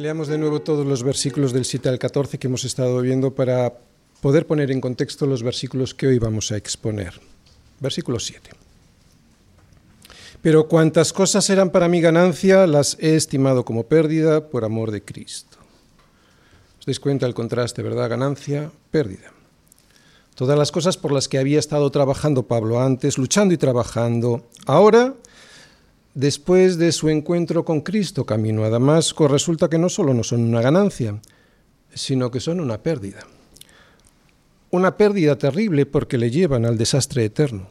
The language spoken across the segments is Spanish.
Leamos de nuevo todos los versículos del 7 al 14 que hemos estado viendo para poder poner en contexto los versículos que hoy vamos a exponer. Versículo 7. Pero cuantas cosas eran para mi ganancia, las he estimado como pérdida por amor de Cristo. ¿Os dais cuenta el contraste, verdad? Ganancia, pérdida. Todas las cosas por las que había estado trabajando Pablo antes, luchando y trabajando, ahora, después de su encuentro con Cristo camino a Damasco, resulta que no solo no son una ganancia, sino que son una pérdida. Una pérdida terrible porque le llevan al desastre eterno.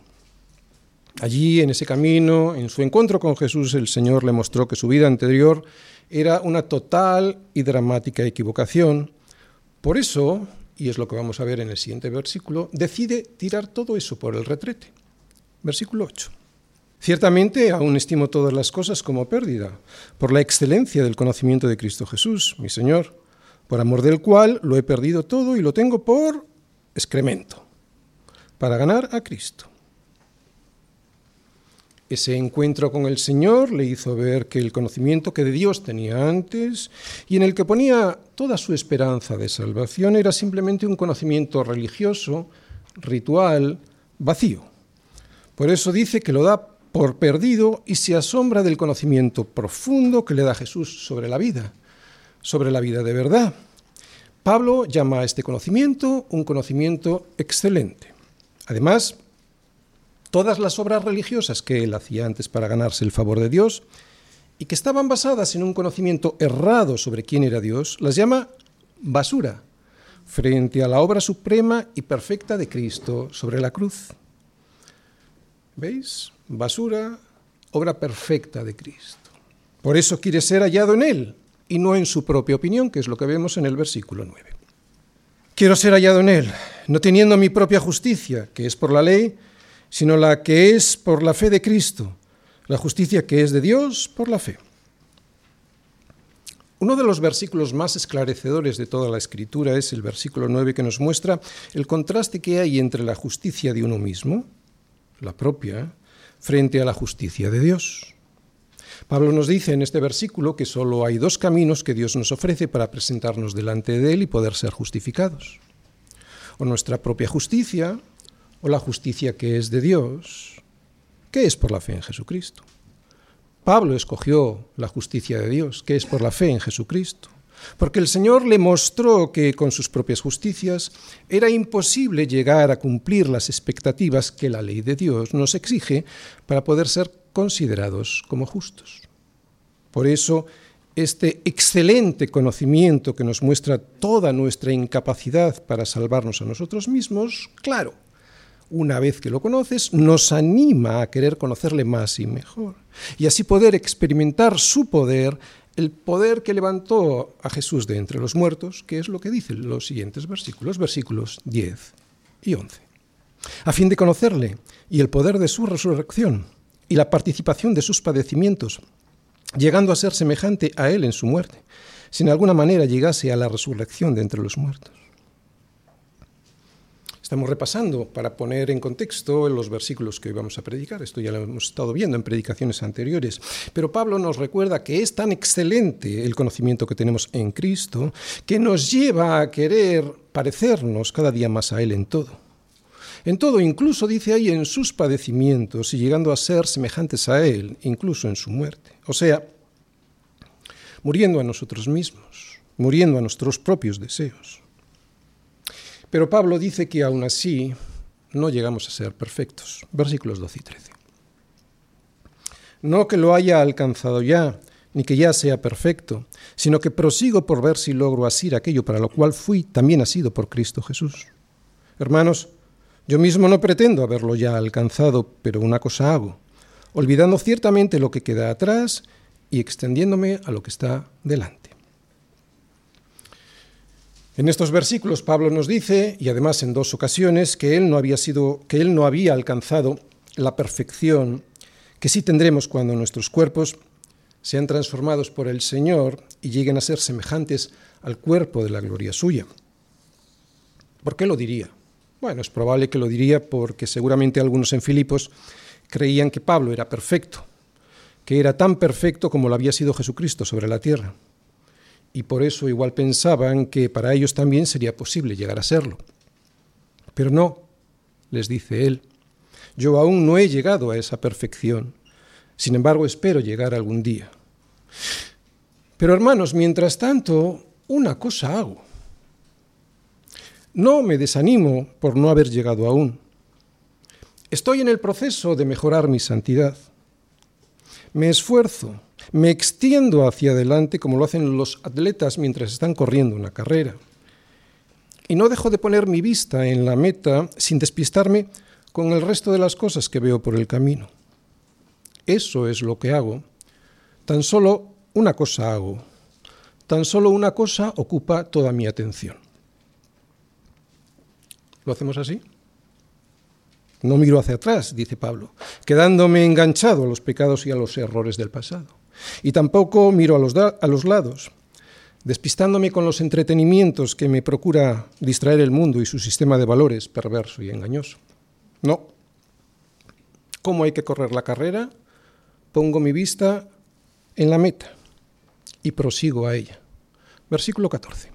Allí, en ese camino, en su encuentro con Jesús, el Señor le mostró que su vida anterior era una total y dramática equivocación. Por eso, y es lo que vamos a ver en el siguiente versículo, decide tirar todo eso por el retrete. Versículo 8. Ciertamente aún estimo todas las cosas como pérdida, por la excelencia del conocimiento de Cristo Jesús, mi Señor, por amor del cual lo he perdido todo y lo tengo por excremento, para ganar a Cristo ese encuentro con el Señor le hizo ver que el conocimiento que de Dios tenía antes y en el que ponía toda su esperanza de salvación era simplemente un conocimiento religioso, ritual, vacío. Por eso dice que lo da por perdido y se asombra del conocimiento profundo que le da Jesús sobre la vida, sobre la vida de verdad. Pablo llama a este conocimiento un conocimiento excelente. Además, todas las obras religiosas que él hacía antes para ganarse el favor de Dios y que estaban basadas en un conocimiento errado sobre quién era Dios, las llama basura frente a la obra suprema y perfecta de Cristo sobre la cruz. ¿Veis? Basura, obra perfecta de Cristo. Por eso quiere ser hallado en Él y no en su propia opinión, que es lo que vemos en el versículo 9. Quiero ser hallado en Él, no teniendo mi propia justicia, que es por la ley, sino la que es por la fe de Cristo, la justicia que es de Dios por la fe. Uno de los versículos más esclarecedores de toda la escritura es el versículo 9 que nos muestra el contraste que hay entre la justicia de uno mismo, la propia, frente a la justicia de Dios. Pablo nos dice en este versículo que solo hay dos caminos que Dios nos ofrece para presentarnos delante de Él y poder ser justificados. O nuestra propia justicia, o la justicia que es de Dios, que es por la fe en Jesucristo. Pablo escogió la justicia de Dios, que es por la fe en Jesucristo, porque el Señor le mostró que con sus propias justicias era imposible llegar a cumplir las expectativas que la ley de Dios nos exige para poder ser considerados como justos. Por eso, este excelente conocimiento que nos muestra toda nuestra incapacidad para salvarnos a nosotros mismos, claro, una vez que lo conoces, nos anima a querer conocerle más y mejor. Y así poder experimentar su poder, el poder que levantó a Jesús de entre los muertos, que es lo que dicen los siguientes versículos, versículos 10 y 11. A fin de conocerle y el poder de su resurrección y la participación de sus padecimientos, llegando a ser semejante a él en su muerte, si en alguna manera llegase a la resurrección de entre los muertos Estamos repasando para poner en contexto los versículos que hoy vamos a predicar. Esto ya lo hemos estado viendo en predicaciones anteriores. Pero Pablo nos recuerda que es tan excelente el conocimiento que tenemos en Cristo que nos lleva a querer parecernos cada día más a Él en todo. En todo, incluso dice ahí en sus padecimientos y llegando a ser semejantes a Él, incluso en su muerte. O sea, muriendo a nosotros mismos, muriendo a nuestros propios deseos. Pero Pablo dice que aún así no llegamos a ser perfectos. Versículos 12 y 13. No que lo haya alcanzado ya, ni que ya sea perfecto, sino que prosigo por ver si logro asir aquello para lo cual fui también asido por Cristo Jesús. Hermanos, yo mismo no pretendo haberlo ya alcanzado, pero una cosa hago, olvidando ciertamente lo que queda atrás y extendiéndome a lo que está delante. En estos versículos Pablo nos dice, y además en dos ocasiones, que él no había sido, que él no había alcanzado la perfección que sí tendremos cuando nuestros cuerpos sean transformados por el Señor y lleguen a ser semejantes al cuerpo de la gloria suya. ¿Por qué lo diría? Bueno, es probable que lo diría porque seguramente algunos en Filipos creían que Pablo era perfecto, que era tan perfecto como lo había sido Jesucristo sobre la tierra y por eso igual pensaban que para ellos también sería posible llegar a serlo. Pero no, les dice él, yo aún no he llegado a esa perfección, sin embargo espero llegar algún día. Pero hermanos, mientras tanto, una cosa hago. No me desanimo por no haber llegado aún. Estoy en el proceso de mejorar mi santidad. Me esfuerzo, me extiendo hacia adelante como lo hacen los atletas mientras están corriendo una carrera. Y no dejo de poner mi vista en la meta sin despistarme con el resto de las cosas que veo por el camino. Eso es lo que hago. Tan solo una cosa hago. Tan solo una cosa ocupa toda mi atención. ¿Lo hacemos así? No miro hacia atrás, dice Pablo, quedándome enganchado a los pecados y a los errores del pasado. Y tampoco miro a los, a los lados, despistándome con los entretenimientos que me procura distraer el mundo y su sistema de valores perverso y engañoso. No. ¿Cómo hay que correr la carrera? Pongo mi vista en la meta y prosigo a ella. Versículo 14.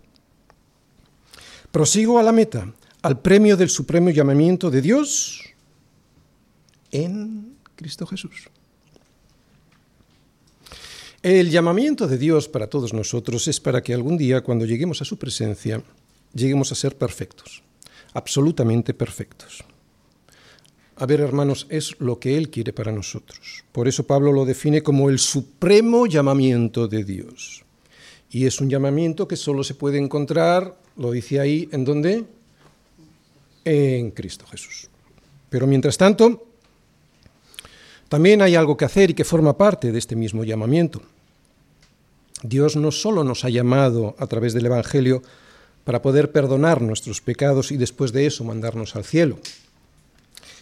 Prosigo a la meta, al premio del supremo llamamiento de Dios en Cristo Jesús. El llamamiento de Dios para todos nosotros es para que algún día, cuando lleguemos a su presencia, lleguemos a ser perfectos, absolutamente perfectos. A ver, hermanos, es lo que Él quiere para nosotros. Por eso Pablo lo define como el supremo llamamiento de Dios. Y es un llamamiento que solo se puede encontrar, lo dice ahí, ¿en dónde? En Cristo Jesús. Pero mientras tanto, también hay algo que hacer y que forma parte de este mismo llamamiento. Dios no solo nos ha llamado a través del Evangelio para poder perdonar nuestros pecados y después de eso mandarnos al cielo.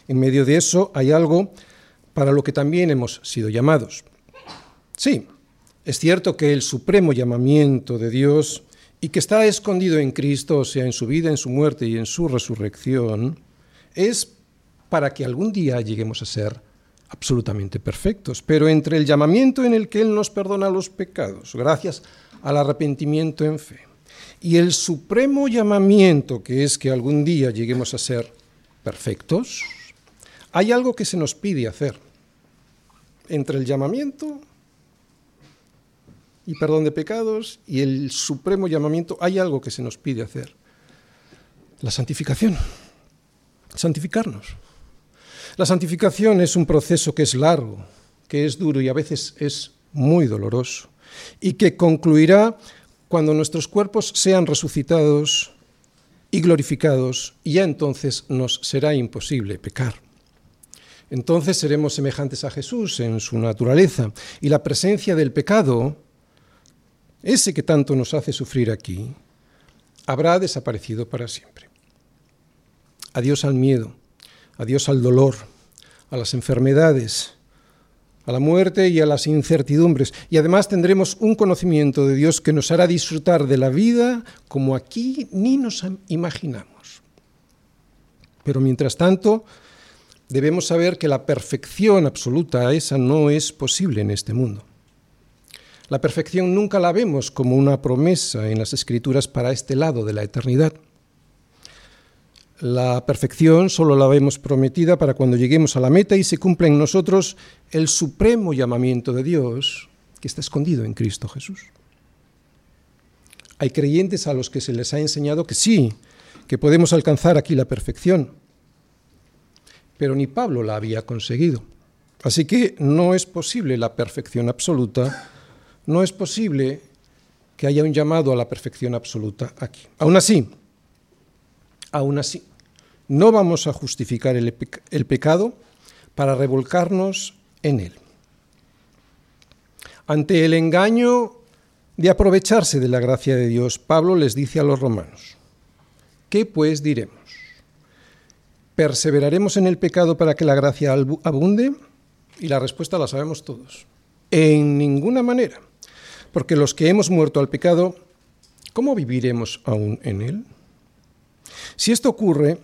En medio de eso hay algo para lo que también hemos sido llamados. Sí, es cierto que el supremo llamamiento de Dios y que está escondido en Cristo, o sea, en su vida, en su muerte y en su resurrección, es para que algún día lleguemos a ser absolutamente perfectos, pero entre el llamamiento en el que Él nos perdona los pecados, gracias al arrepentimiento en fe, y el supremo llamamiento que es que algún día lleguemos a ser perfectos, hay algo que se nos pide hacer. Entre el llamamiento y perdón de pecados y el supremo llamamiento hay algo que se nos pide hacer. La santificación. Santificarnos. La santificación es un proceso que es largo, que es duro y a veces es muy doloroso, y que concluirá cuando nuestros cuerpos sean resucitados y glorificados, y ya entonces nos será imposible pecar. Entonces seremos semejantes a Jesús en su naturaleza, y la presencia del pecado, ese que tanto nos hace sufrir aquí, habrá desaparecido para siempre. Adiós al miedo, adiós al dolor, a las enfermedades, a la muerte y a las incertidumbres. Y además tendremos un conocimiento de Dios que nos hará disfrutar de la vida como aquí ni nos imaginamos. Pero mientras tanto, debemos saber que la perfección absoluta, esa no es posible en este mundo. La perfección nunca la vemos como una promesa en las escrituras para este lado de la eternidad. La perfección solo la vemos prometida para cuando lleguemos a la meta y se cumpla en nosotros el supremo llamamiento de Dios que está escondido en Cristo Jesús. Hay creyentes a los que se les ha enseñado que sí, que podemos alcanzar aquí la perfección, pero ni Pablo la había conseguido. Así que no es posible la perfección absoluta, no es posible que haya un llamado a la perfección absoluta aquí. Aún así, aún así, no vamos a justificar el, pecado para revolcarnos en él. Ante el engaño de aprovecharse de la gracia de Dios, Pablo les dice a los romanos, ¿qué pues diremos? ¿Perseveraremos en el pecado para que la gracia abunde? Y la respuesta la sabemos todos. En ninguna manera. Porque los que hemos muerto al pecado, ¿cómo viviremos aún en él? Si esto ocurre,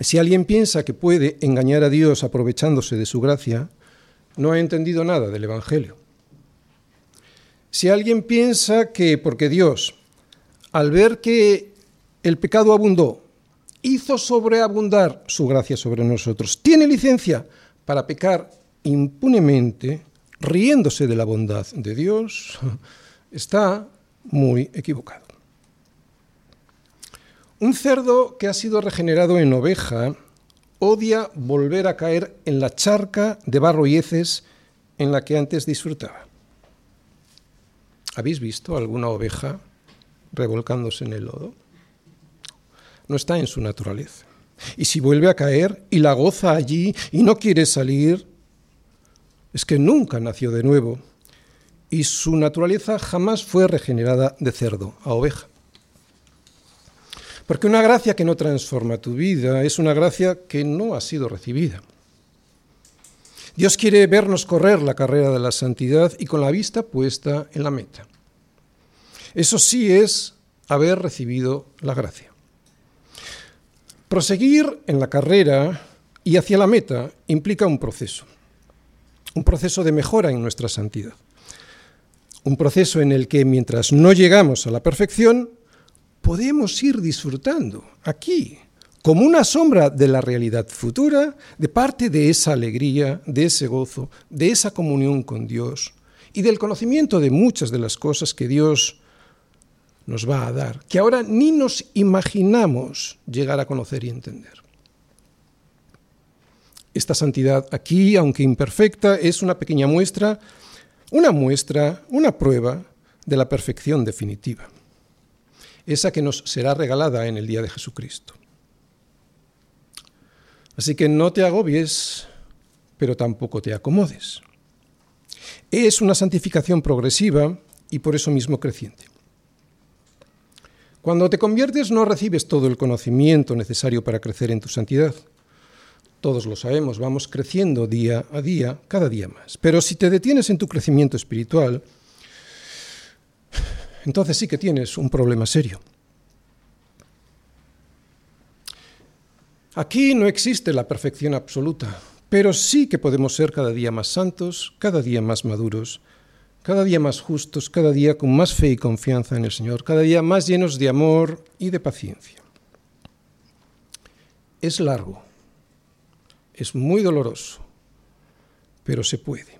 si alguien piensa que puede engañar a Dios aprovechándose de su gracia, no ha entendido nada del Evangelio. Si alguien piensa que porque Dios, al ver que el pecado abundó, hizo sobreabundar su gracia sobre nosotros, tiene licencia para pecar impunemente, riéndose de la bondad de Dios, está muy equivocado. Un cerdo que ha sido regenerado en oveja odia volver a caer en la charca de barro y heces en la que antes disfrutaba. ¿Habéis visto alguna oveja revolcándose en el lodo? No está en su naturaleza. Y si vuelve a caer y la goza allí y no quiere salir, es que nunca nació de nuevo y su naturaleza jamás fue regenerada de cerdo a oveja. Porque una gracia que no transforma tu vida es una gracia que no ha sido recibida. Dios quiere vernos correr la carrera de la santidad y con la vista puesta en la meta. Eso sí es haber recibido la gracia. Proseguir en la carrera y hacia la meta implica un proceso, un proceso de mejora en nuestra santidad, un proceso en el que mientras no llegamos a la perfección, podemos ir disfrutando aquí, como una sombra de la realidad futura, de parte de esa alegría, de ese gozo, de esa comunión con Dios y del conocimiento de muchas de las cosas que Dios nos va a dar, que ahora ni nos imaginamos llegar a conocer y entender. Esta santidad aquí, aunque imperfecta, es una pequeña muestra, una muestra, una prueba de la perfección definitiva esa que nos será regalada en el día de Jesucristo. Así que no te agobies, pero tampoco te acomodes. Es una santificación progresiva y por eso mismo creciente. Cuando te conviertes no recibes todo el conocimiento necesario para crecer en tu santidad. Todos lo sabemos, vamos creciendo día a día, cada día más. Pero si te detienes en tu crecimiento espiritual, entonces sí que tienes un problema serio. Aquí no existe la perfección absoluta, pero sí que podemos ser cada día más santos, cada día más maduros, cada día más justos, cada día con más fe y confianza en el Señor, cada día más llenos de amor y de paciencia. Es largo, es muy doloroso, pero se puede.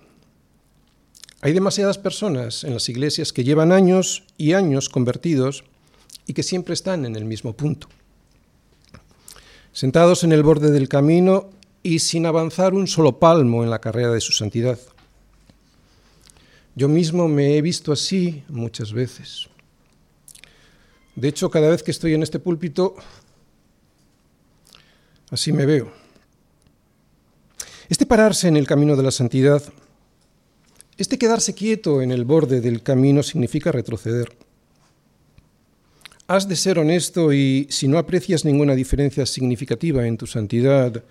Hay demasiadas personas en las iglesias que llevan años y años convertidos y que siempre están en el mismo punto. Sentados en el borde del camino y sin avanzar un solo palmo en la carrera de su santidad. Yo mismo me he visto así muchas veces. De hecho, cada vez que estoy en este púlpito, así me veo. Este pararse en el camino de la santidad este quedarse quieto en el borde del camino significa retroceder. Has de ser honesto y si no aprecias ninguna diferencia significativa en tu santidad,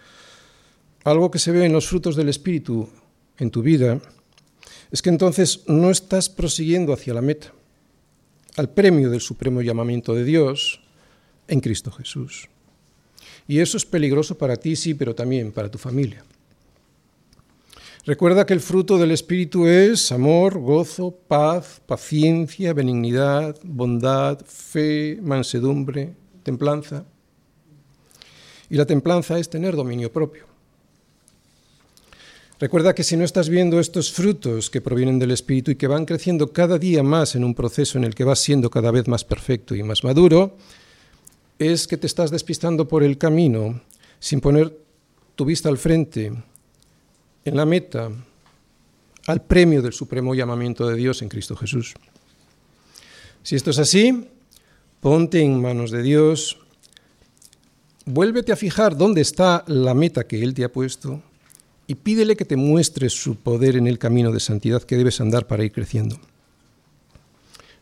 algo que se ve en los frutos del Espíritu en tu vida, es que entonces no estás prosiguiendo hacia la meta, al premio del supremo llamamiento de Dios en Cristo Jesús. Y eso es peligroso para ti, sí, pero también para tu familia. Recuerda que el fruto del Espíritu es amor, gozo, paz, paciencia, benignidad, bondad, fe, mansedumbre, templanza. Y la templanza es tener dominio propio. Recuerda que si no estás viendo estos frutos que provienen del Espíritu y que van creciendo cada día más en un proceso en el que vas siendo cada vez más perfecto y más maduro, es que te estás despistando por el camino sin poner tu vista al frente en la meta al premio del supremo llamamiento de Dios en Cristo Jesús. Si esto es así, ponte en manos de Dios, vuélvete a fijar dónde está la meta que Él te ha puesto y pídele que te muestre su poder en el camino de santidad que debes andar para ir creciendo.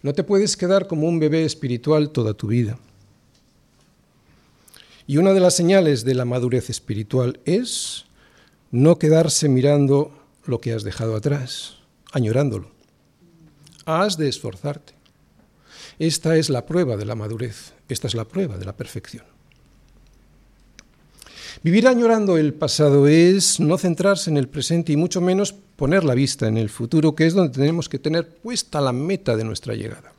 No te puedes quedar como un bebé espiritual toda tu vida. Y una de las señales de la madurez espiritual es no quedarse mirando lo que has dejado atrás, añorándolo. Has de esforzarte. Esta es la prueba de la madurez, esta es la prueba de la perfección. Vivir añorando el pasado es no centrarse en el presente y mucho menos poner la vista en el futuro, que es donde tenemos que tener puesta la meta de nuestra llegada.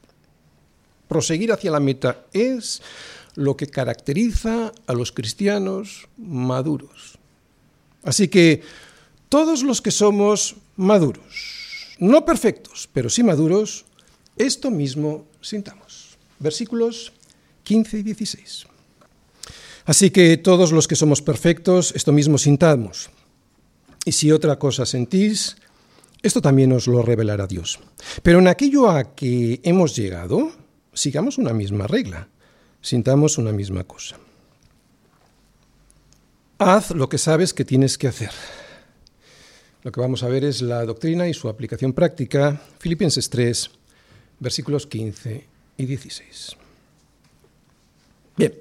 Proseguir hacia la meta es lo que caracteriza a los cristianos maduros. Así que todos los que somos maduros, no perfectos, pero sí maduros, esto mismo sintamos. Versículos 15 y 16. Así que todos los que somos perfectos, esto mismo sintamos. Y si otra cosa sentís, esto también os lo revelará Dios. Pero en aquello a que hemos llegado, sigamos una misma regla, sintamos una misma cosa. Haz lo que sabes que tienes que hacer. Lo que vamos a ver es la doctrina y su aplicación práctica, Filipenses 3, versículos 15 y 16. Bien,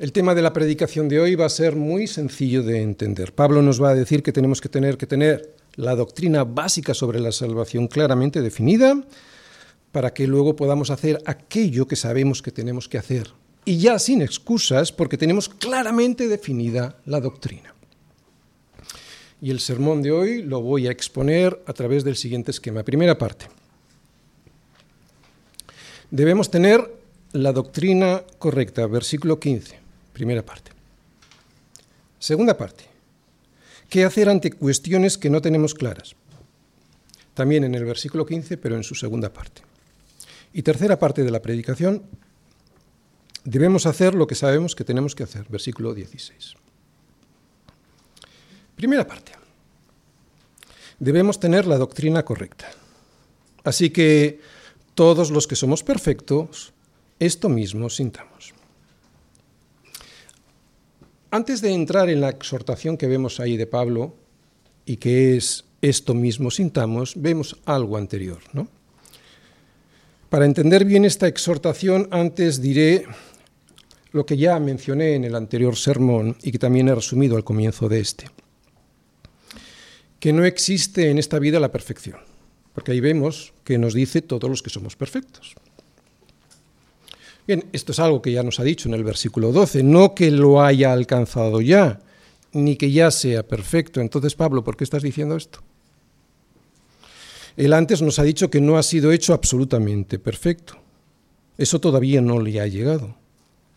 el tema de la predicación de hoy va a ser muy sencillo de entender. Pablo nos va a decir que tenemos que tener que tener la doctrina básica sobre la salvación claramente definida para que luego podamos hacer aquello que sabemos que tenemos que hacer. Y ya sin excusas porque tenemos claramente definida la doctrina. Y el sermón de hoy lo voy a exponer a través del siguiente esquema. Primera parte. Debemos tener la doctrina correcta, versículo 15. Primera parte. Segunda parte. ¿Qué hacer ante cuestiones que no tenemos claras? También en el versículo 15, pero en su segunda parte. Y tercera parte de la predicación, debemos hacer lo que sabemos que tenemos que hacer, versículo 16. Primera parte. Debemos tener la doctrina correcta. Así que todos los que somos perfectos, esto mismo sintamos. Antes de entrar en la exhortación que vemos ahí de Pablo, y que es esto mismo sintamos, vemos algo anterior. ¿no? Para entender bien esta exhortación, antes diré lo que ya mencioné en el anterior sermón y que también he resumido al comienzo de este, que no existe en esta vida la perfección, porque ahí vemos que nos dice todos los que somos perfectos. Bien, esto es algo que ya nos ha dicho en el versículo 12, no que lo haya alcanzado ya, ni que ya sea perfecto. Entonces, Pablo, ¿por qué estás diciendo esto? Él antes nos ha dicho que no ha sido hecho absolutamente perfecto. Eso todavía no le ha llegado.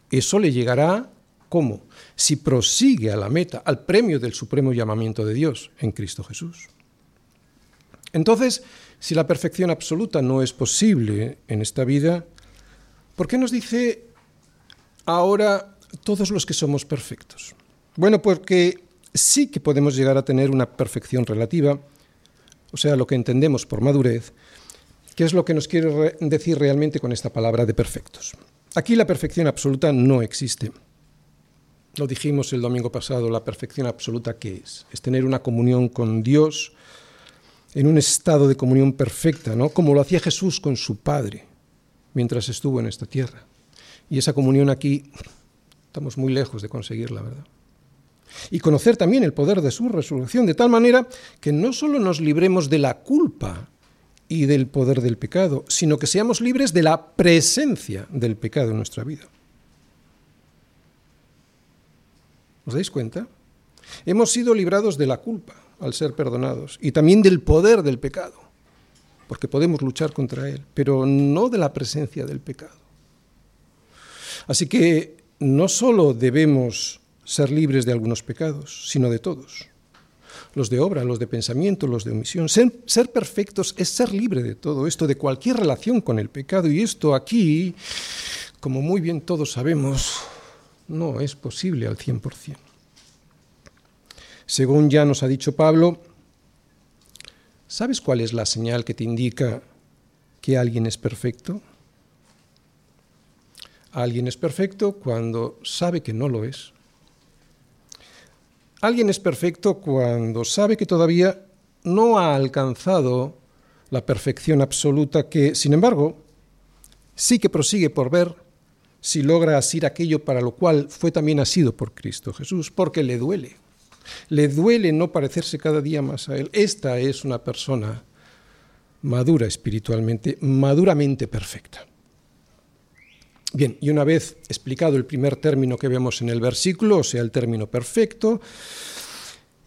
Eso le llegará, ¿cómo? Si prosigue a la meta, al premio del supremo llamamiento de Dios en Cristo Jesús. Entonces, si la perfección absoluta no es posible en esta vida, ¿Por qué nos dice ahora todos los que somos perfectos? Bueno, porque sí que podemos llegar a tener una perfección relativa, o sea, lo que entendemos por madurez, que es lo que nos quiere decir realmente con esta palabra de perfectos. Aquí la perfección absoluta no existe. Lo dijimos el domingo pasado, la perfección absoluta qué es? Es tener una comunión con Dios en un estado de comunión perfecta, ¿no? Como lo hacía Jesús con su Padre mientras estuvo en esta tierra. Y esa comunión aquí estamos muy lejos de conseguirla, ¿verdad? Y conocer también el poder de su resurrección, de tal manera que no solo nos libremos de la culpa y del poder del pecado, sino que seamos libres de la presencia del pecado en nuestra vida. ¿Os dais cuenta? Hemos sido librados de la culpa al ser perdonados y también del poder del pecado porque podemos luchar contra él, pero no de la presencia del pecado. Así que no solo debemos ser libres de algunos pecados, sino de todos. Los de obra, los de pensamiento, los de omisión. Ser, perfectos es ser libre de todo esto, de cualquier relación con el pecado. Y esto aquí, como muy bien todos sabemos, no es posible al 100%. Según ya nos ha dicho Pablo, ¿Sabes cuál es la señal que te indica que alguien es perfecto? Alguien es perfecto cuando sabe que no lo es. Alguien es perfecto cuando sabe que todavía no ha alcanzado la perfección absoluta que, sin embargo, sí que prosigue por ver si logra asir aquello para lo cual fue también asido por Cristo Jesús, porque le duele. Le duele no parecerse cada día más a Él. Esta es una persona madura espiritualmente, maduramente perfecta. Bien, y una vez explicado el primer término que vemos en el versículo, o sea, el término perfecto,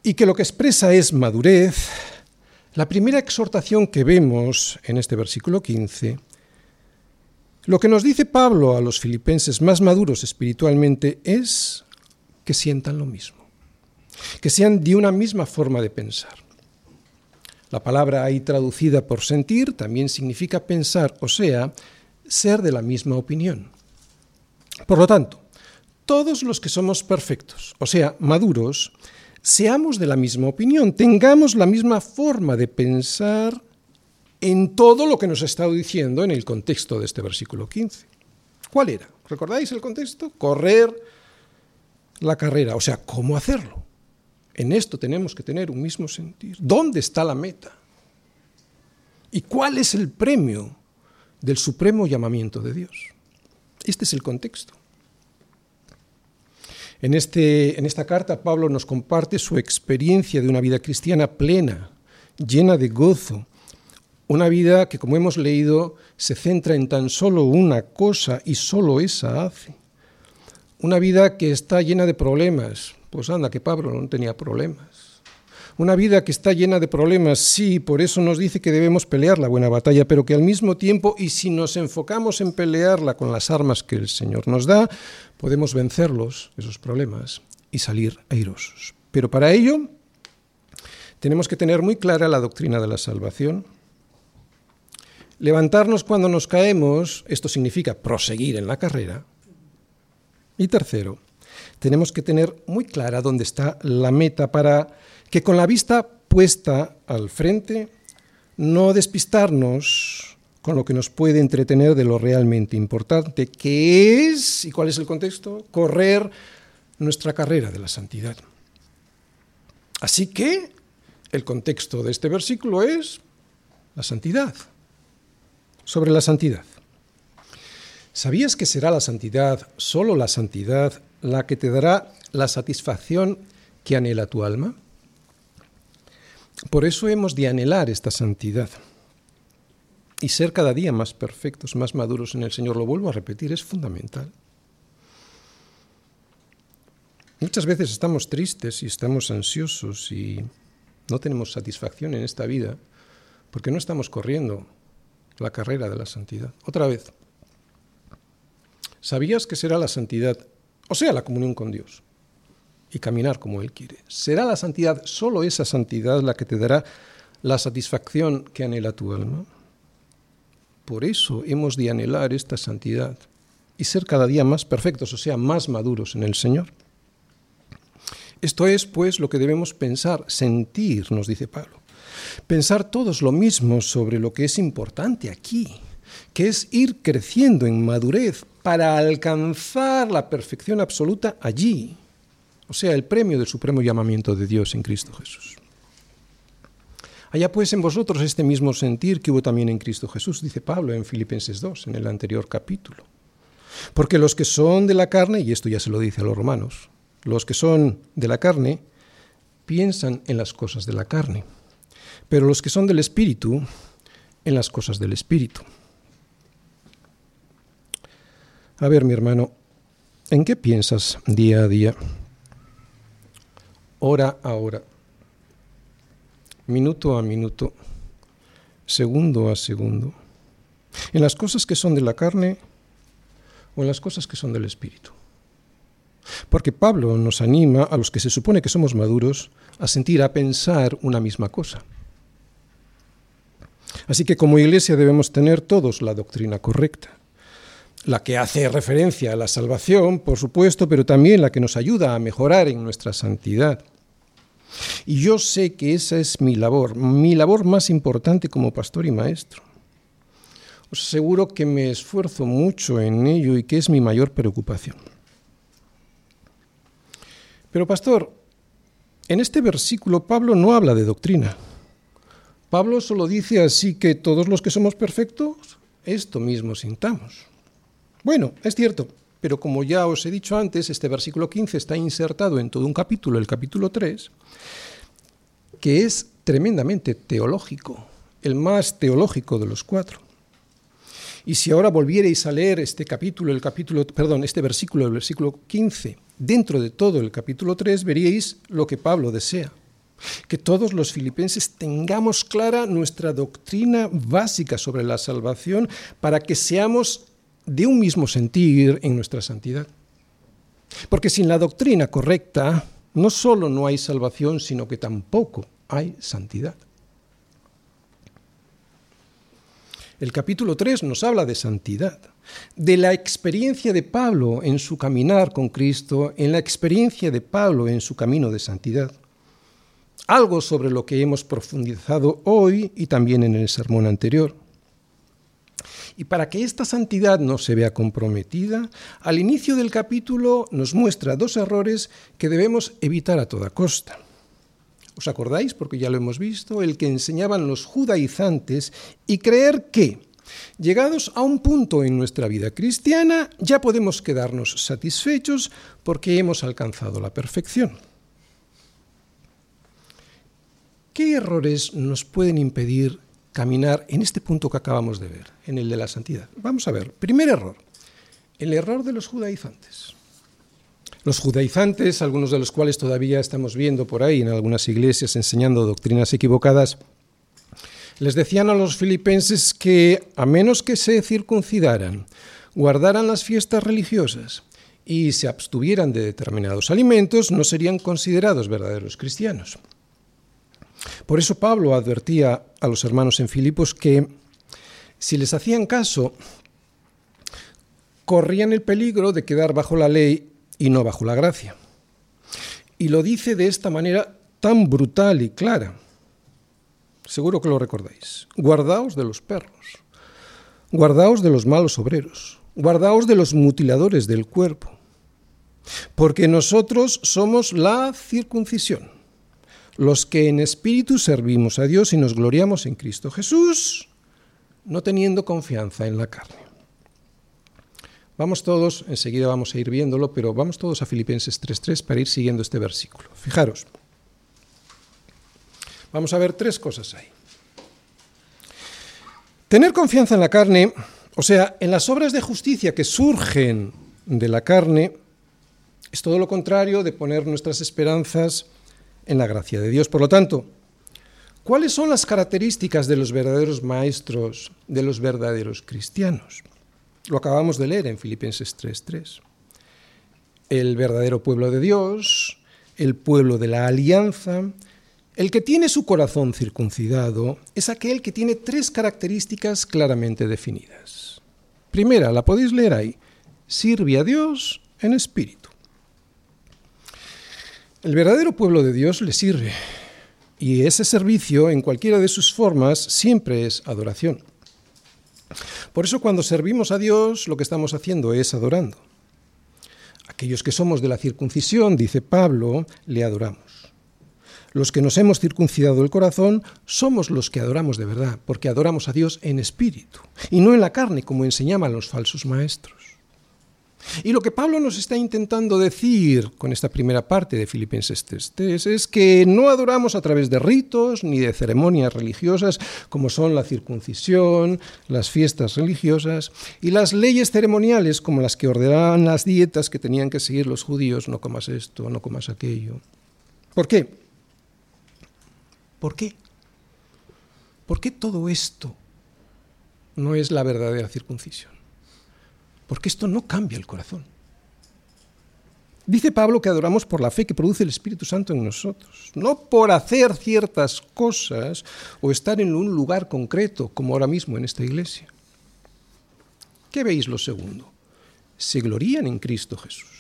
y que lo que expresa es madurez, La primera exhortación que vemos en este versículo 15, lo que nos dice Pablo a los filipenses más maduros espiritualmente es que sientan lo mismo, que sean de una misma forma de pensar. La palabra ahí traducida por sentir también significa pensar, o sea, ser de la misma opinión. Por lo tanto, todos los que somos perfectos, o sea, maduros, seamos de la misma opinión, tengamos la misma forma de pensar en todo lo que nos ha estado diciendo en el contexto de este versículo 15. ¿Cuál era? ¿Recordáis el contexto? Correr la carrera, o sea, ¿cómo hacerlo? En esto tenemos que tener un mismo sentir. ¿Dónde está la meta? ¿Y cuál es el premio del supremo llamamiento de Dios? Este es el contexto. En, este, en esta carta Pablo nos comparte su experiencia de una vida cristiana plena, llena de gozo, una vida que, como hemos leído, se centra en tan solo una cosa y solo esa hace. Una vida que está llena de problemas. Pues anda, que Pablo no tenía problemas. Una vida que está llena de problemas, sí, por eso nos dice que debemos pelear la buena batalla, pero que al mismo tiempo, y si nos enfocamos en pelearla con las armas que el Señor nos da, podemos vencerlos, esos problemas, y salir airosos. Pero para ello tenemos que tener muy clara la doctrina de la salvación. Levantarnos cuando nos caemos, esto significa proseguir en la carrera. Y tercero, tenemos que tener muy clara dónde está la meta para que con la vista puesta al frente, no despistarnos con lo que nos puede entretener de lo realmente importante, que es, ¿y cuál es el contexto? Correr nuestra carrera de la santidad. Así que el contexto de este versículo es la santidad, sobre la santidad. ¿Sabías que será la santidad, solo la santidad, la que te dará la satisfacción que anhela tu alma? Por eso hemos de anhelar esta santidad y ser cada día más perfectos, más maduros en el Señor, lo vuelvo a repetir, es fundamental. Muchas veces estamos tristes y estamos ansiosos y no tenemos satisfacción en esta vida porque no estamos corriendo la carrera de la santidad. Otra vez, ¿sabías que será la santidad, o sea, la comunión con Dios y caminar como Él quiere? ¿Será la santidad, solo esa santidad, la que te dará la satisfacción que anhela tu alma? Por eso hemos de anhelar esta santidad y ser cada día más perfectos, o sea, más maduros en el Señor. Esto es, pues, lo que debemos pensar, sentir, nos dice Pablo. Pensar todos lo mismo sobre lo que es importante aquí, que es ir creciendo en madurez para alcanzar la perfección absoluta allí, o sea, el premio del supremo llamamiento de Dios en Cristo Jesús. Haya pues en vosotros este mismo sentir que hubo también en Cristo Jesús, dice Pablo en Filipenses 2, en el anterior capítulo. Porque los que son de la carne, y esto ya se lo dice a los romanos, los que son de la carne piensan en las cosas de la carne, pero los que son del Espíritu, en las cosas del Espíritu. A ver, mi hermano, ¿en qué piensas día a día? Hora a hora. Minuto a minuto, segundo a segundo, en las cosas que son de la carne o en las cosas que son del Espíritu. Porque Pablo nos anima a los que se supone que somos maduros a sentir, a pensar una misma cosa. Así que como iglesia debemos tener todos la doctrina correcta, la que hace referencia a la salvación, por supuesto, pero también la que nos ayuda a mejorar en nuestra santidad y yo sé que esa es mi labor, mi labor más importante como pastor y maestro. Os aseguro que me esfuerzo mucho en ello y que es mi mayor preocupación. Pero pastor, en este versículo Pablo no habla de doctrina. Pablo solo dice así que todos los que somos perfectos, esto mismo sintamos. Bueno, es cierto, pero como ya os he dicho antes, este versículo 15 está insertado en todo un capítulo, el capítulo 3, que es tremendamente teológico, el más teológico de los cuatro. Y si ahora volvierais a leer este capítulo, el capítulo, perdón, este versículo, el versículo 15, dentro de todo el capítulo 3, veríais lo que Pablo desea. que todos los filipenses tengamos clara nuestra doctrina básica sobre la salvación para que seamos de un mismo sentir en nuestra santidad. Porque sin la doctrina correcta, no solo no hay salvación, sino que tampoco hay santidad. El capítulo 3 nos habla de santidad, de la experiencia de Pablo en su caminar con Cristo, en la experiencia de Pablo en su camino de santidad. Algo sobre lo que hemos profundizado hoy y también en el sermón anterior. Y para que esta santidad no se vea comprometida, al inicio del capítulo nos muestra dos errores que debemos evitar a toda costa. ¿Os acordáis? Porque ya lo hemos visto, el que enseñaban los judaizantes y creer que, llegados a un punto en nuestra vida cristiana, ya podemos quedarnos satisfechos porque hemos alcanzado la perfección. ¿Qué errores nos pueden impedir caminar en este punto que acabamos de ver, en el de la santidad? Vamos a ver. Primer error, el error de los judaizantes. Los judaizantes, algunos de los cuales todavía estamos viendo por ahí en algunas iglesias enseñando doctrinas equivocadas, les decían a los filipenses que a menos que se circuncidaran, guardaran las fiestas religiosas y se abstuvieran de determinados alimentos, no serían considerados verdaderos cristianos. Por eso Pablo advertía a los hermanos en Filipos que si les hacían caso, corrían el peligro de quedar bajo la ley y no bajo la gracia. Y lo dice de esta manera tan brutal y clara. Seguro que lo recordáis. Guardaos de los perros, guardaos de los malos obreros, guardaos de los mutiladores del cuerpo, porque nosotros somos la circuncisión, los que en espíritu servimos a Dios y nos gloriamos en Cristo Jesús, no teniendo confianza en la carne. Vamos todos, enseguida vamos a ir viéndolo, pero vamos todos a Filipenses 3.3 para ir siguiendo este versículo. Fijaros, vamos a ver tres cosas ahí. Tener confianza en la carne, o sea, en las obras de justicia que surgen de la carne, es todo lo contrario de poner nuestras esperanzas en la gracia de Dios. Por lo tanto, ¿cuáles son las características de los verdaderos maestros, de los verdaderos cristianos? Lo acabamos de leer en Filipenses 3:3. El verdadero pueblo de Dios, el pueblo de la alianza, el que tiene su corazón circuncidado, es aquel que tiene tres características claramente definidas. Primera, la podéis leer ahí, sirve a Dios en espíritu. El verdadero pueblo de Dios le sirve, y ese servicio, en cualquiera de sus formas, siempre es adoración. Por eso cuando servimos a Dios lo que estamos haciendo es adorando. Aquellos que somos de la circuncisión, dice Pablo, le adoramos. Los que nos hemos circuncidado el corazón somos los que adoramos de verdad, porque adoramos a Dios en espíritu y no en la carne, como enseñaban los falsos maestros. Y lo que Pablo nos está intentando decir con esta primera parte de Filipenses 3 es que no adoramos a través de ritos ni de ceremonias religiosas como son la circuncisión, las fiestas religiosas y las leyes ceremoniales como las que ordenaban las dietas que tenían que seguir los judíos, no comas esto, no comas aquello. ¿Por qué? ¿Por qué? ¿Por qué todo esto no es la verdadera circuncisión? Porque esto no cambia el corazón. Dice Pablo que adoramos por la fe que produce el Espíritu Santo en nosotros, no por hacer ciertas cosas o estar en un lugar concreto, como ahora mismo en esta iglesia. ¿Qué veis lo segundo? Se glorían en Cristo Jesús.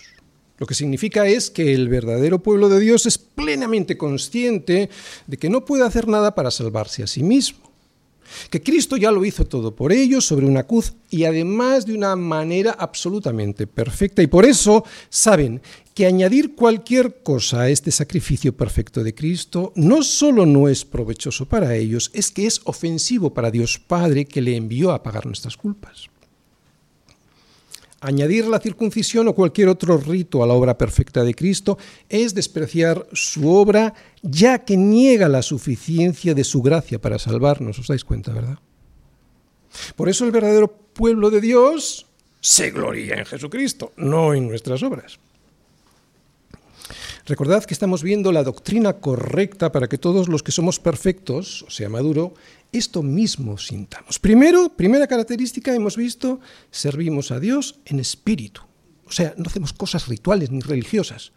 Lo que significa es que el verdadero pueblo de Dios es plenamente consciente de que no puede hacer nada para salvarse a sí mismo que Cristo ya lo hizo todo por ellos sobre una cruz y además de una manera absolutamente perfecta. Y por eso saben que añadir cualquier cosa a este sacrificio perfecto de Cristo no solo no es provechoso para ellos, es que es ofensivo para Dios Padre que le envió a pagar nuestras culpas. Añadir la circuncisión o cualquier otro rito a la obra perfecta de Cristo es despreciar su obra, ya que niega la suficiencia de su gracia para salvarnos. ¿Os dais cuenta, verdad? Por eso el verdadero pueblo de Dios se gloria en Jesucristo, no en nuestras obras. Recordad que estamos viendo la doctrina correcta para que todos los que somos perfectos, o sea, maduro, esto mismo sintamos. Primero, primera característica, hemos visto, servimos a Dios en espíritu. O sea, no hacemos cosas rituales ni religiosas.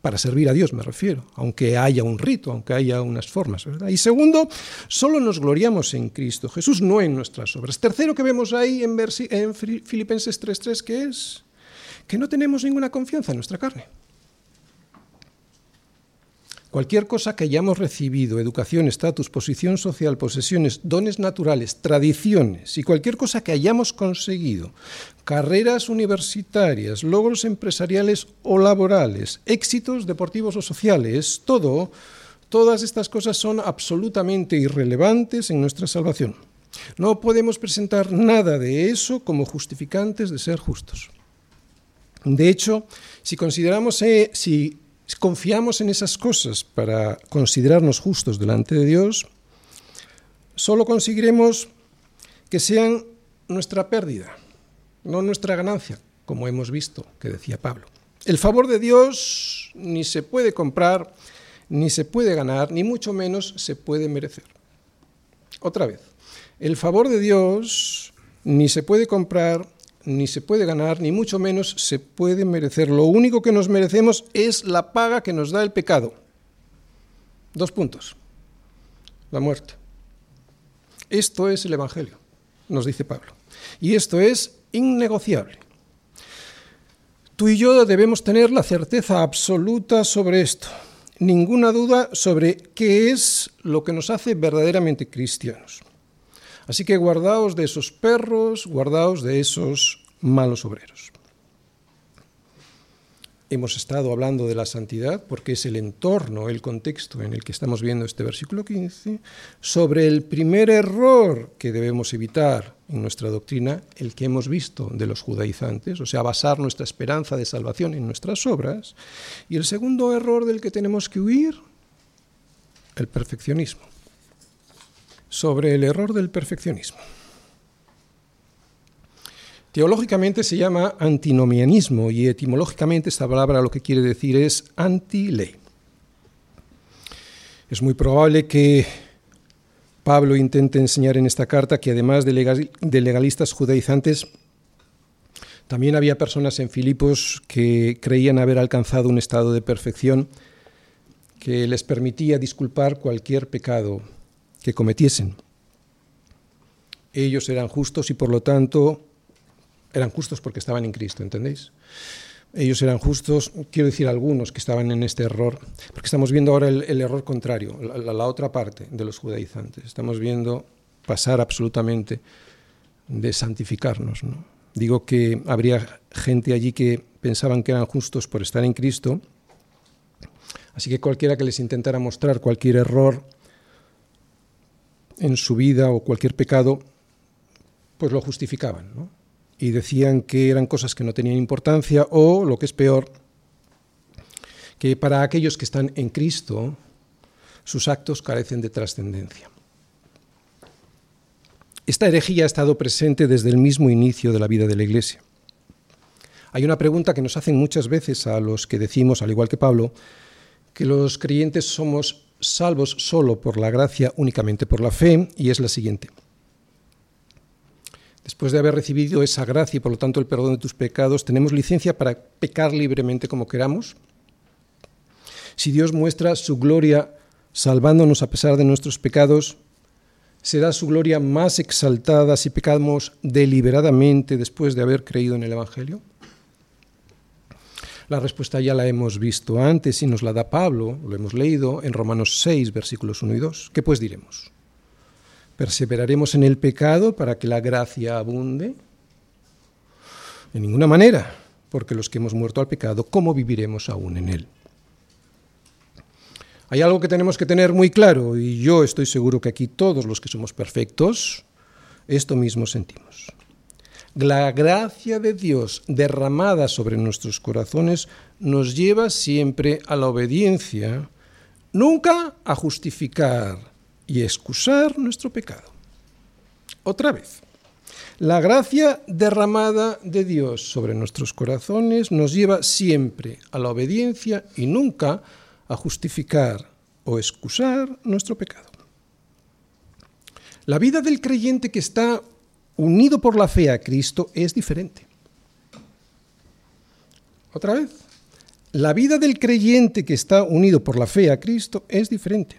Para servir a Dios me refiero, aunque haya un rito, aunque haya unas formas. Y segundo, solo nos gloriamos en Cristo Jesús, no en nuestras obras. Tercero que vemos ahí en, en Filipenses 3.3, que es que no tenemos ninguna confianza en nuestra carne. Cualquier cosa que hayamos recibido, educación, estatus, posición social, posesiones, dones naturales, tradiciones y cualquier cosa que hayamos conseguido, carreras universitarias, logros empresariales o laborales, éxitos deportivos o sociales, todo, todas estas cosas son absolutamente irrelevantes en nuestra salvación. No podemos presentar nada de eso como justificantes de ser justos. De hecho, si consideramos, eh, si confiamos en esas cosas para considerarnos justos delante de Dios, solo conseguiremos que sean nuestra pérdida, no nuestra ganancia, como hemos visto que decía Pablo. El favor de Dios ni se puede comprar, ni se puede ganar, ni mucho menos se puede merecer. Otra vez, el favor de Dios ni se puede comprar, ni se puede ganar, ni mucho menos se puede merecer. Lo único que nos merecemos es la paga que nos da el pecado. Dos puntos. La muerte. Esto es el Evangelio, nos dice Pablo. Y esto es innegociable. Tú y yo debemos tener la certeza absoluta sobre esto. Ninguna duda sobre qué es lo que nos hace verdaderamente cristianos. Así que guardaos de esos perros, guardaos de esos malos obreros. Hemos estado hablando de la santidad porque es el entorno, el contexto en el que estamos viendo este versículo 15, sobre el primer error que debemos evitar en nuestra doctrina, el que hemos visto de los judaizantes, o sea, basar nuestra esperanza de salvación en nuestras obras, y el segundo error del que tenemos que huir, el perfeccionismo sobre el error del perfeccionismo. Teológicamente se llama antinomianismo y etimológicamente esta palabra lo que quiere decir es anti-ley. Es muy probable que Pablo intente enseñar en esta carta que además de legalistas judaizantes, también había personas en Filipos que creían haber alcanzado un estado de perfección que les permitía disculpar cualquier pecado que cometiesen. Ellos eran justos y por lo tanto eran justos porque estaban en Cristo, ¿entendéis? Ellos eran justos, quiero decir algunos que estaban en este error, porque estamos viendo ahora el, error contrario, la, otra parte de los judaizantes. Estamos viendo pasar absolutamente de santificarnos. Digo que habría gente allí que pensaban que eran justos por estar en Cristo, así que cualquiera que les intentara mostrar cualquier error en su vida o cualquier pecado, pues lo justificaban, Y decían que eran cosas que no tenían importancia o, lo que es peor, que para aquellos que están en Cristo, sus actos carecen de trascendencia. Esta herejía ha estado presente desde el mismo inicio de la vida de la Iglesia. Hay una pregunta que nos hacen muchas veces a los que decimos, al igual que Pablo, que los creyentes somos salvos solo por la gracia, únicamente por la fe, y es la siguiente. Después de haber recibido esa gracia y por lo tanto el perdón de tus pecados, ¿tenemos licencia para pecar libremente como queramos? Si Dios muestra su gloria salvándonos a pesar de nuestros pecados, ¿será su gloria más exaltada si pecamos deliberadamente después de haber creído en el Evangelio? La respuesta ya la hemos visto antes y nos la da Pablo, lo hemos leído en Romanos 6, versículos 1 y 2. ¿Qué pues diremos? ¿Perseveraremos en el pecado para que la gracia abunde? De ninguna manera, porque los que hemos muerto al pecado, ¿cómo viviremos aún en él? Hay algo que tenemos que tener muy claro, y yo estoy seguro que aquí todos los que somos perfectos, esto mismo sentimos. La gracia de Dios derramada sobre nuestros corazones nos lleva siempre a la obediencia, nunca a justificar y excusar nuestro pecado. Otra vez, La gracia derramada de Dios sobre nuestros corazones nos lleva siempre a la obediencia y nunca a justificar o excusar nuestro pecado. La vida del creyente que está unido por la fe a Cristo es diferente. Otra vez, la vida del creyente que está unido por la fe a Cristo es diferente.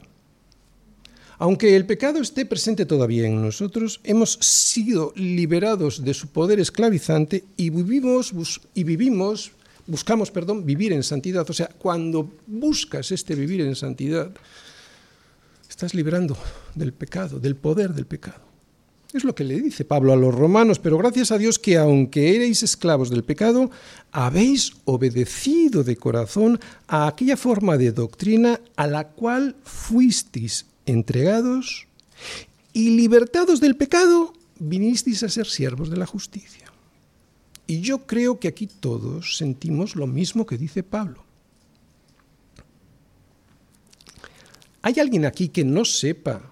Aunque el pecado esté presente todavía en nosotros, hemos sido liberados de su poder esclavizante y vivimos, y vivimos buscamos, perdón, vivir en santidad. O sea, cuando buscas este vivir en santidad, estás liberando del pecado, del poder del pecado. Es lo que le dice Pablo a los romanos, pero gracias a Dios que aunque erais esclavos del pecado, habéis obedecido de corazón a aquella forma de doctrina a la cual fuisteis entregados y libertados del pecado, vinisteis a ser siervos de la justicia. Y yo creo que aquí todos sentimos lo mismo que dice Pablo. ¿Hay alguien aquí que no sepa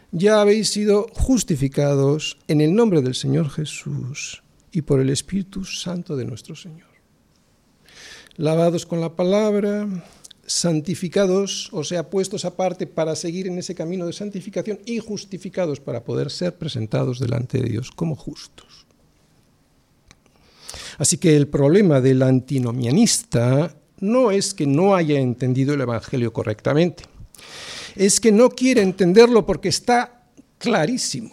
ya habéis sido justificados en el nombre del Señor Jesús y por el Espíritu Santo de nuestro Señor. Lavados con la palabra, santificados, o sea, puestos aparte para seguir en ese camino de santificación y justificados para poder ser presentados delante de Dios como justos. Así que el problema del antinomianista no es que no haya entendido el Evangelio correctamente, es que no quiere entenderlo porque está clarísimo.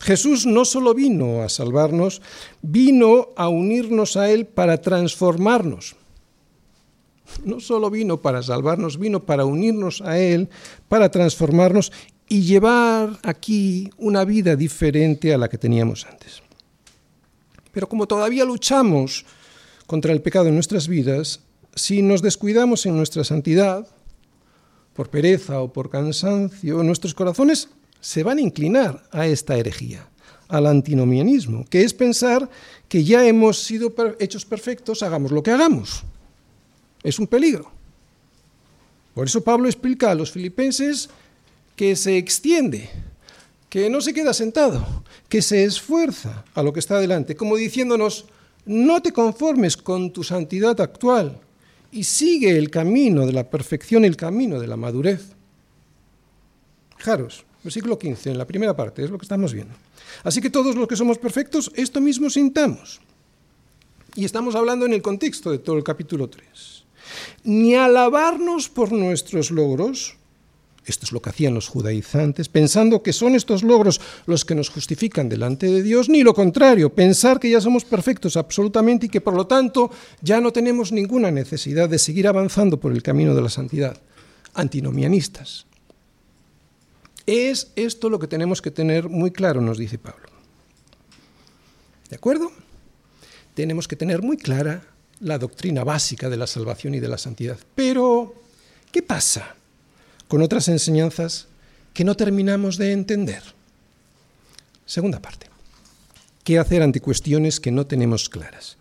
Jesús no solo vino a salvarnos, vino a unirnos a Él para transformarnos. No solo vino para salvarnos, vino para unirnos a Él, para transformarnos y llevar aquí una vida diferente a la que teníamos antes. Pero como todavía luchamos contra el pecado en nuestras vidas, si nos descuidamos en nuestra santidad, por pereza o por cansancio, nuestros corazones se van a inclinar a esta herejía, al antinomianismo, que es pensar que ya hemos sido hechos perfectos, hagamos lo que hagamos. Es un peligro. Por eso Pablo explica a los filipenses que se extiende que no se queda sentado, que se esfuerza a lo que está delante, como diciéndonos, no te conformes con tu santidad actual y sigue el camino de la perfección, el camino de la madurez. Fijaros, versículo 15, en la primera parte, es lo que estamos viendo. Así que todos los que somos perfectos, esto mismo sintamos. Y estamos hablando en el contexto de todo el capítulo 3. Ni alabarnos por nuestros logros, esto es lo que hacían los judaizantes, pensando que son estos logros los que nos justifican delante de Dios, ni lo contrario, pensar que ya somos perfectos absolutamente y que por lo tanto ya no tenemos ninguna necesidad de seguir avanzando por el camino de la santidad. Antinomianistas. Es esto lo que tenemos que tener muy claro, nos dice Pablo. ¿De acuerdo? Tenemos que tener muy clara la doctrina básica de la salvación y de la santidad. Pero, ¿qué pasa? Con otras enseñanzas que no terminamos de entender. Segunda parte. ¿Qué hacer ante cuestiones que no tenemos claras?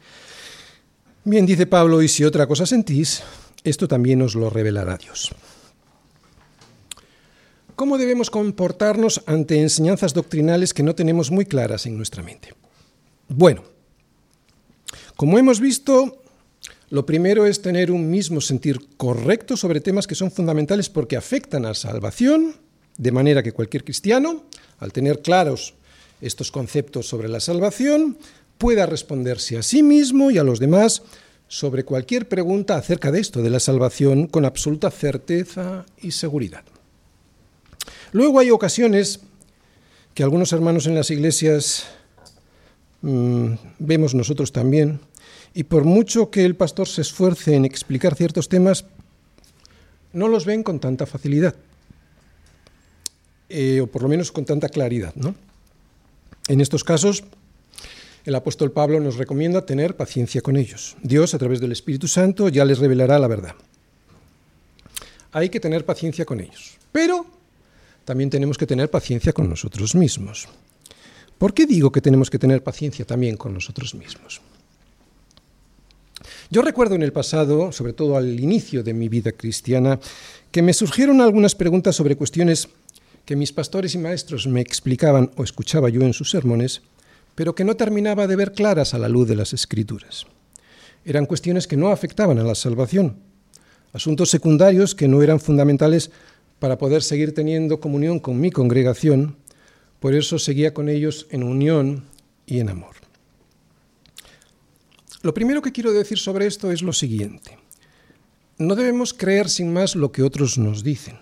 Bien, dice Pablo, y si otra cosa sentís, esto también os lo revelará Dios. ¿Cómo debemos comportarnos ante enseñanzas doctrinales que no tenemos muy claras en nuestra mente? Bueno, como hemos visto, lo primero es tener un mismo sentir correcto sobre temas que son fundamentales porque afectan a la salvación, de manera que cualquier cristiano, al tener claros estos conceptos sobre la salvación, pueda responderse a sí mismo y a los demás sobre cualquier pregunta acerca de esto, de la salvación, con absoluta certeza y seguridad. Luego hay ocasiones que algunos hermanos en las iglesias mmm, vemos nosotros también, y por mucho que el pastor se esfuerce en explicar ciertos temas, no los ven con tanta facilidad, eh, o por lo menos con tanta claridad. ¿no? En estos casos, el apóstol Pablo nos recomienda tener paciencia con ellos. Dios, a través del Espíritu Santo, ya les revelará la verdad. Hay que tener paciencia con ellos. Pero también tenemos que tener paciencia con nosotros mismos. ¿Por qué digo que tenemos que tener paciencia también con nosotros mismos? Yo recuerdo en el pasado, sobre todo al inicio de mi vida cristiana, que me surgieron algunas preguntas sobre cuestiones que mis pastores y maestros me explicaban o escuchaba yo en sus sermones, pero que no terminaba de ver claras a la luz de las escrituras. Eran cuestiones que no afectaban a la salvación, asuntos secundarios que no eran fundamentales para poder seguir teniendo comunión con mi congregación, por eso seguía con ellos en unión y en amor. Lo primero que quiero decir sobre esto es lo siguiente. No debemos creer sin más lo que otros nos dicen.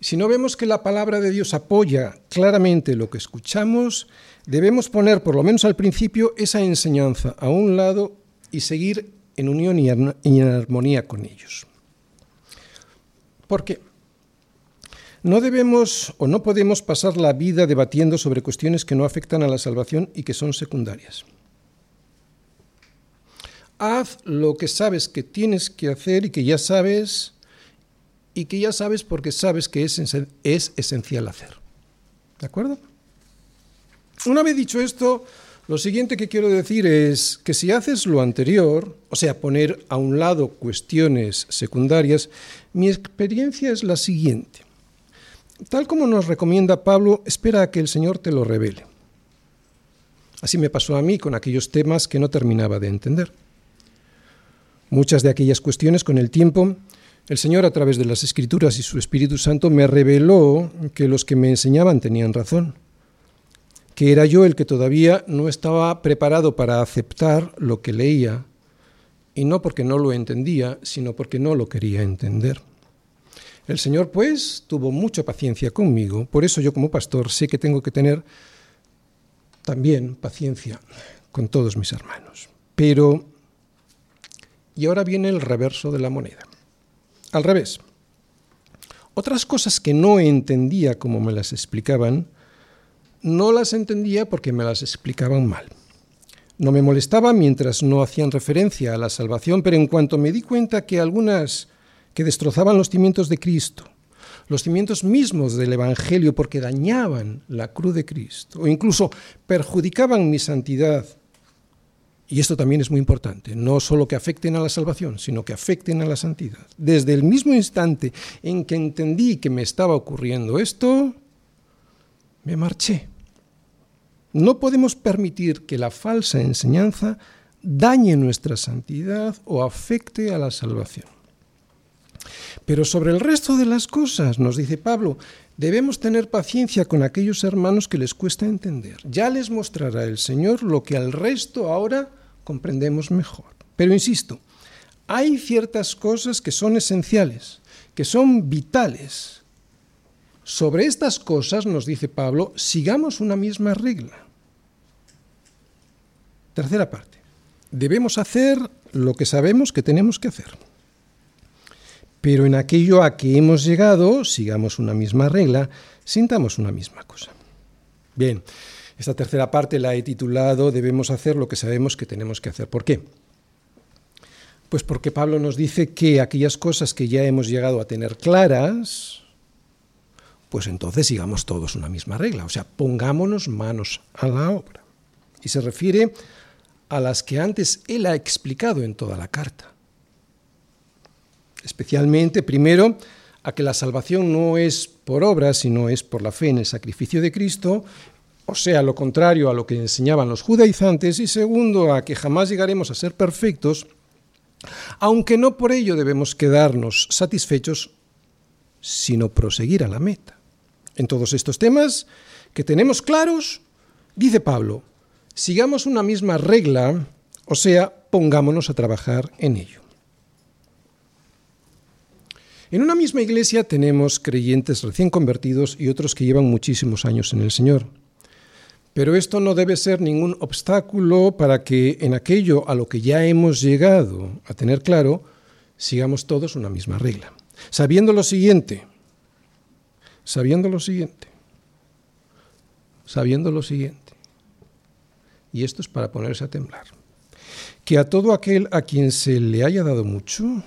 Si no vemos que la palabra de Dios apoya claramente lo que escuchamos, debemos poner, por lo menos al principio, esa enseñanza a un lado y seguir en unión y en armonía con ellos. ¿Por qué? No debemos o no podemos pasar la vida debatiendo sobre cuestiones que no afectan a la salvación y que son secundarias. Haz lo que sabes que tienes que hacer y que ya sabes y que ya sabes porque sabes que es, es esencial hacer. ¿De acuerdo? Una vez dicho esto, lo siguiente que quiero decir es que si haces lo anterior, o sea, poner a un lado cuestiones secundarias, mi experiencia es la siguiente. Tal como nos recomienda Pablo, espera a que el Señor te lo revele. Así me pasó a mí con aquellos temas que no terminaba de entender. Muchas de aquellas cuestiones con el tiempo, el Señor a través de las Escrituras y su Espíritu Santo me reveló que los que me enseñaban tenían razón, que era yo el que todavía no estaba preparado para aceptar lo que leía, y no porque no lo entendía, sino porque no lo quería entender. El Señor, pues, tuvo mucha paciencia conmigo, por eso yo como pastor sé que tengo que tener también paciencia con todos mis hermanos. Pero y ahora viene el reverso de la moneda. Al revés. Otras cosas que no entendía como me las explicaban, no las entendía porque me las explicaban mal. No me molestaba mientras no hacían referencia a la salvación, pero en cuanto me di cuenta que algunas que destrozaban los cimientos de Cristo, los cimientos mismos del Evangelio porque dañaban la cruz de Cristo o incluso perjudicaban mi santidad y esto también es muy importante, no solo que afecten a la salvación, sino que afecten a la santidad. Desde el mismo instante en que entendí que me estaba ocurriendo esto, me marché. No podemos permitir que la falsa enseñanza dañe nuestra santidad o afecte a la salvación. Pero sobre el resto de las cosas, nos dice Pablo, debemos tener paciencia con aquellos hermanos que les cuesta entender. Ya les mostrará el Señor lo que al resto ahora comprendemos mejor. Pero insisto, hay ciertas cosas que son esenciales, que son vitales. Sobre estas cosas, nos dice Pablo, sigamos una misma regla. Tercera parte. Debemos hacer lo que sabemos que tenemos que hacer. Pero en aquello a que hemos llegado, sigamos una misma regla, sintamos una misma cosa. Bien, esta tercera parte la he titulado Debemos hacer lo que sabemos que tenemos que hacer. ¿Por qué? Pues porque Pablo nos dice que aquellas cosas que ya hemos llegado a tener claras, pues entonces sigamos todos una misma regla, o sea, pongámonos manos a la obra. Y se refiere a las que antes él ha explicado en toda la carta. Especialmente, primero, a que la salvación no es por obras, sino es por la fe en el sacrificio de Cristo, o sea, lo contrario a lo que enseñaban los judaizantes, y segundo, a que jamás llegaremos a ser perfectos, aunque no por ello debemos quedarnos satisfechos, sino proseguir a la meta. En todos estos temas que tenemos claros, dice Pablo, sigamos una misma regla, o sea, pongámonos a trabajar en ello. En una misma iglesia tenemos creyentes recién convertidos y otros que llevan muchísimos años en el Señor. Pero esto no debe ser ningún obstáculo para que en aquello a lo que ya hemos llegado a tener claro, sigamos todos una misma regla. Sabiendo lo siguiente, sabiendo lo siguiente, sabiendo lo siguiente. y esto es para ponerse a temblar, que a todo aquel a quien se le haya dado mucho,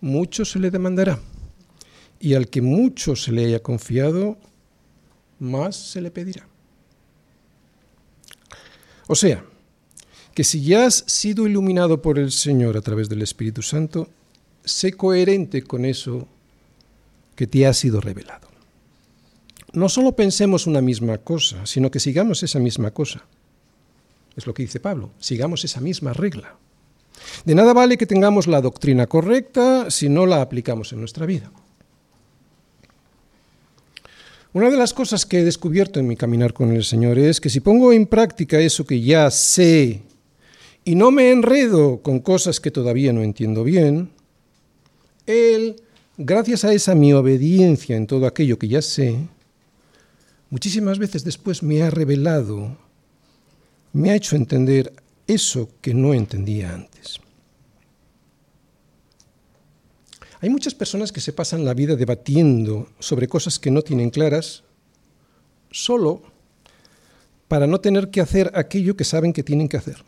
mucho se le demandará, y al que mucho se le haya confiado, más se le pedirá. O sea, que si ya has sido iluminado por el Señor a través del Espíritu Santo, sé coherente con eso que te ha sido revelado. No solo pensemos una misma cosa, sino que sigamos esa misma cosa. Es lo que dice Pablo, sigamos esa misma regla. De nada vale que tengamos la doctrina correcta si no la aplicamos en nuestra vida. Una de las cosas que he descubierto en mi caminar con el Señor es que si pongo en práctica eso que ya sé y no me enredo con cosas que todavía no entiendo bien, Él, gracias a esa mi obediencia en todo aquello que ya sé, muchísimas veces después me ha revelado, me ha hecho entender eso que no entendía antes. Hay muchas personas que se pasan la vida debatiendo sobre cosas que no tienen claras solo para no tener que hacer aquello que saben que tienen que hacer.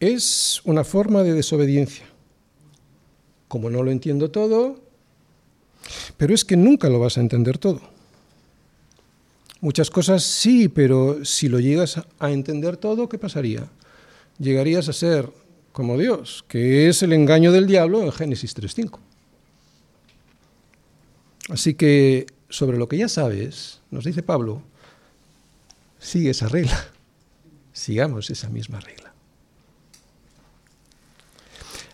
Es una forma de desobediencia. Como no lo entiendo todo, pero es que nunca lo vas a entender todo. Muchas cosas sí, pero si lo llegas a entender todo, ¿qué pasaría? Llegarías a ser como Dios, que es el engaño del diablo en Génesis 3.5. Así que sobre lo que ya sabes, nos dice Pablo, sigue esa regla, sigamos esa misma regla.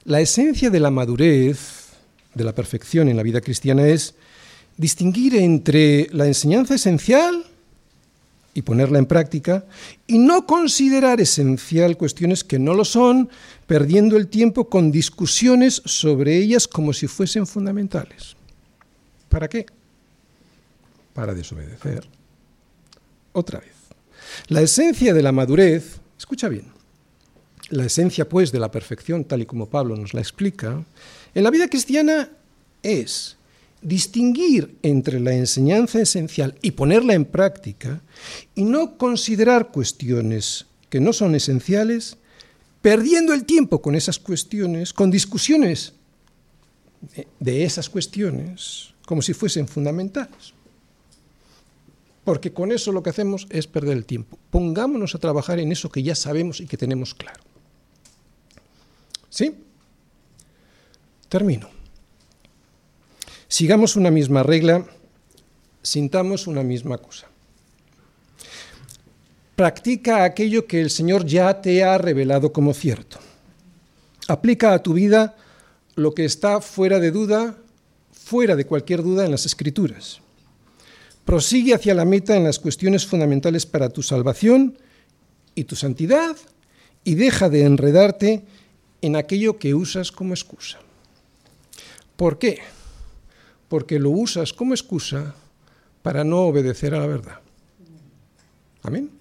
La esencia de la madurez, de la perfección en la vida cristiana es distinguir entre la enseñanza esencial y ponerla en práctica, y no considerar esencial cuestiones que no lo son, perdiendo el tiempo con discusiones sobre ellas como si fuesen fundamentales. ¿Para qué? Para desobedecer. Otra vez. La esencia de la madurez, escucha bien, la esencia pues de la perfección, tal y como Pablo nos la explica, en la vida cristiana es distinguir entre la enseñanza esencial y ponerla en práctica y no considerar cuestiones que no son esenciales, perdiendo el tiempo con esas cuestiones, con discusiones de esas cuestiones, como si fuesen fundamentales. Porque con eso lo que hacemos es perder el tiempo. Pongámonos a trabajar en eso que ya sabemos y que tenemos claro. ¿Sí? Termino. Sigamos una misma regla, sintamos una misma cosa. Practica aquello que el Señor ya te ha revelado como cierto. Aplica a tu vida lo que está fuera de duda, fuera de cualquier duda en las Escrituras. Prosigue hacia la meta en las cuestiones fundamentales para tu salvación y tu santidad y deja de enredarte en aquello que usas como excusa. ¿Por qué? porque lo usas como excusa para no obedecer a la verdad. Amén.